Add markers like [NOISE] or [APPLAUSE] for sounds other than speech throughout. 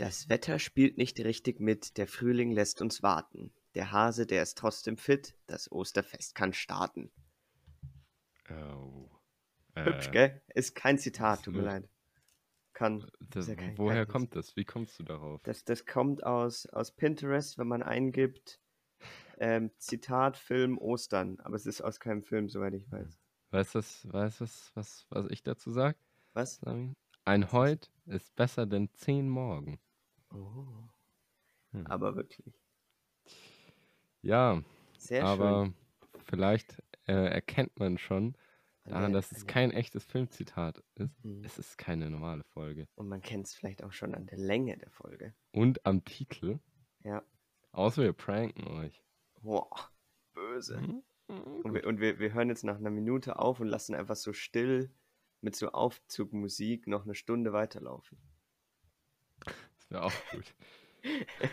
Das Wetter spielt nicht richtig mit, der Frühling lässt uns warten. Der Hase, der ist trotzdem fit, das Osterfest kann starten. Oh. Hübsch, Äh, gell? Ist kein Zitat, tut mir absolut. leid. Kann. Das, ja kein- woher kein- kommt das? Wie kommst du darauf? Das, das kommt aus, aus Pinterest, wenn man eingibt, ähm, Zitat, Film, Ostern. Aber es ist aus keinem Film, soweit ich weiß. Weißt du, weißt, was, was, was ich dazu sage? Was? Ein Heut ist besser denn zehn Morgen. Oh. Hm. Aber wirklich. Ja, Sehr aber schön. vielleicht äh, erkennt man schon An daran, dass es kein echtes Filmzitat ist. Mhm. Es ist keine normale Folge. Und man kennt es vielleicht auch schon an der Länge der Folge. Und am Titel, Ja. außer wir pranken euch. Boah, böse. Mhm. Und, wir, und wir, wir hören jetzt nach einer Minute auf und lassen einfach so still mit so Aufzugmusik noch eine Stunde weiterlaufen. Wäre auch gut. [LAUGHS]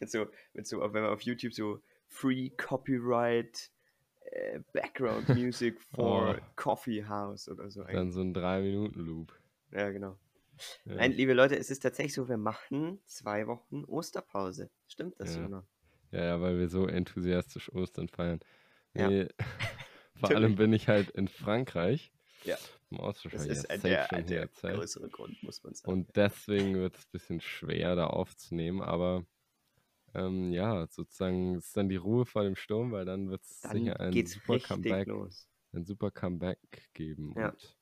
Mit so, mit so, wenn man auf YouTube so Free Copyright äh, Background [LAUGHS] Music for Oh. Coffee House oder so. Dann so ein 3-Minuten-Loop. Ja, genau. Ja. Nein, liebe Leute, es ist tatsächlich so, wir machen zwei Wochen Osterpause. Stimmt das, Ja. Jona? Ja, ja, weil wir so enthusiastisch Ostern feiern. Ja. Nee, [LAUGHS] vor Natürlich. allem bin ich halt in Frankreich. Ja. Austausch Das ist ein, der, ein der größere Grund, muss man sagen. Und deswegen wird es ein bisschen schwer, da aufzunehmen. Aber ähm, ja, sozusagen ist dann die Ruhe vor dem Sturm, weil dann wird es sicher ein super Comeback, los. ein super Comeback geben. Ja. Und,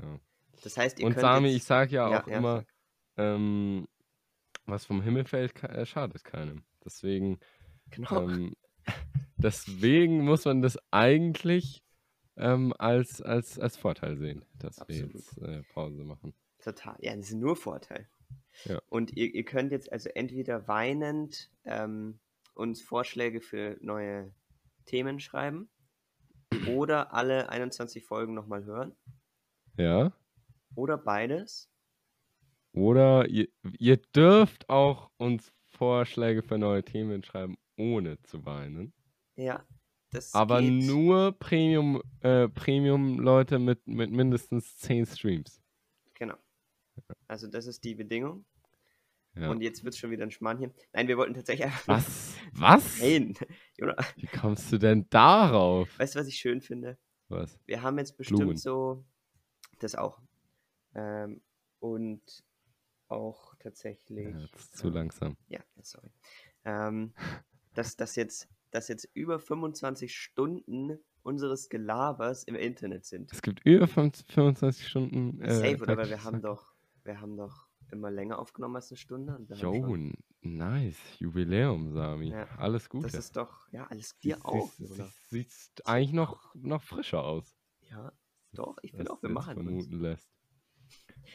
ja. Das heißt, ihr und Sami, jetzt, ich sage ja Ja, auch ja, immer, ähm, was vom Himmel fällt, äh, schadet keinem. Deswegen genau, ähm, [LAUGHS] deswegen muss man das eigentlich ähm, als, als, als Vorteil sehen, dass Absolut. wir jetzt äh, Pause machen. total. Ja, das ist nur Vorteil. Ja. Und ihr, ihr könnt jetzt also entweder weinend ähm, uns Vorschläge für neue Themen schreiben oder alle 21 Folgen nochmal hören Ja. oder beides. Oder ihr, ihr dürft auch uns Vorschläge für neue Themen schreiben, ohne zu weinen. Ja, das Aber geht. nur Premium, äh, Premium-Leute mit, mit mindestens 10 Streams. Genau. Also das ist die Bedingung. Ja. Und jetzt wird es schon wieder ein Schmarrnchen. Nein, wir wollten tatsächlich einfach... Was? Was? Nein. Wie kommst du denn darauf? weißt du, was ich schön finde? Was? Wir haben jetzt bestimmt Blumen. so, das auch. Ähm, und auch tatsächlich, Ja, das ist zu langsam. ja, sorry, ähm, dass das jetzt, dass jetzt über 25 Stunden unseres Gelabers im Internet sind. Es gibt über 25 25 Stunden. Äh, Safe, oder? Weil wir haben doch, wir haben doch immer länger aufgenommen als eine Stunde. Jo, nice. Jubiläum, Sami. Ja, Alles Gute. das ist doch, ja, alles dir auch, Sieht eigentlich noch, noch frischer aus. Ja, doch, ich finde auch, wir machen vermuten lässt.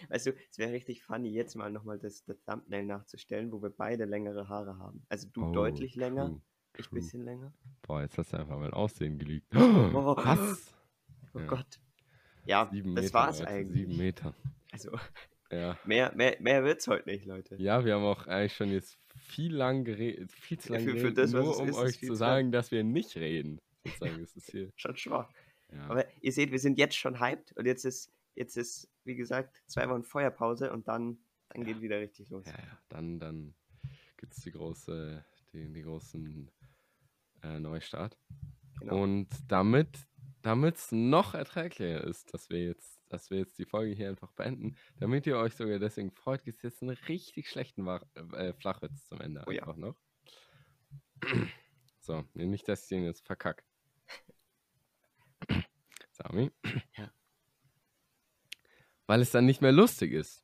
Weißt du, es wäre richtig funny, jetzt mal nochmal das, das Thumbnail nachzustellen, wo wir beide längere Haare haben. Also du Oh, deutlich länger, true, ich true. bisschen länger. Boah, jetzt hast du einfach mein Aussehen geleakt. Oh. Was? Oh Ja. Gott. Ja, Sieben das Meter, war's Leute, eigentlich. Sieben Meter. Also Ja. mehr, mehr, mehr wird's heute nicht, Leute. Ja, wir haben auch eigentlich schon jetzt viel lang geredet, viel zu lange geredet, das, nur es um ist, euch zu sagen, dass wir nicht reden. Sozusagen, ist hier. [LAUGHS] Schon schwach. Ja. Aber ihr seht, wir sind jetzt schon hyped und jetzt ist, jetzt ist, wie gesagt, zwei Wochen Feuerpause und dann, dann geht wieder richtig los. Ja, ja, dann, dann gibt es die große, den, die großen äh, Neustart. Genau. Und damit es noch erträglicher ist, dass wir jetzt, dass wir jetzt die Folge hier einfach beenden, damit ihr euch sogar deswegen freut, gibt es jetzt einen richtig schlechten Wach, äh, Flachwitz zum Ende Oh ja. einfach noch. So, nicht, dass ich den jetzt verkack. Sami? Ja. Weil es dann nicht mehr lustig ist.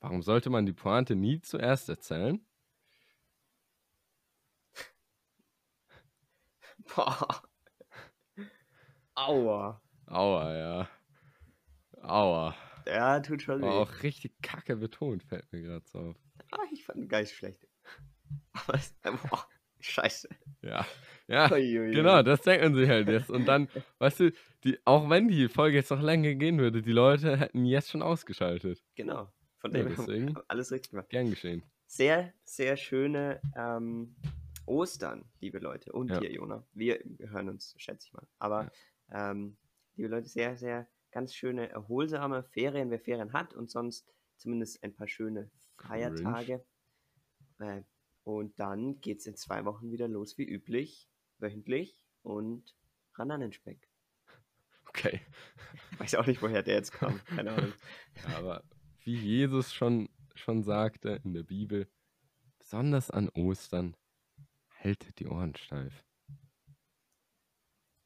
Warum sollte man die Pointe nie zuerst erzählen? Boah. [LAUGHS] Aua. Aua, ja. Aua. Ja, tut schon weh. Aber auch richtig kacke betont, fällt mir gerade so auf. Ah, ich fand ihn gar nicht schlecht. [LAUGHS] Aber es, boah, scheiße. Ja, ja, Uiuiui. genau, das denken sie halt jetzt. Und dann, [LAUGHS] weißt du, die, auch wenn die Folge jetzt noch länger gehen würde, die Leute hätten jetzt schon ausgeschaltet. Genau. Von Ja, dem wir alles richtig gemacht. Gern geschehen. Sehr, sehr schöne ähm, Ostern, liebe Leute. Und Ja. dir, Jona. Wir hören uns, schätze ich mal. Aber, ähm, liebe Leute, sehr, sehr ganz schöne, erholsame Ferien, wer Ferien hat und sonst zumindest ein paar schöne Feiertage. Äh, und dann geht es in zwei Wochen wieder los, wie üblich, wöchentlich und Rananenspeck. Okay. Ich weiß auch nicht, woher der jetzt kam. Keine Ahnung. Ja, aber wie Jesus schon, schon sagte in der Bibel, besonders an Ostern, haltet die Ohren steif.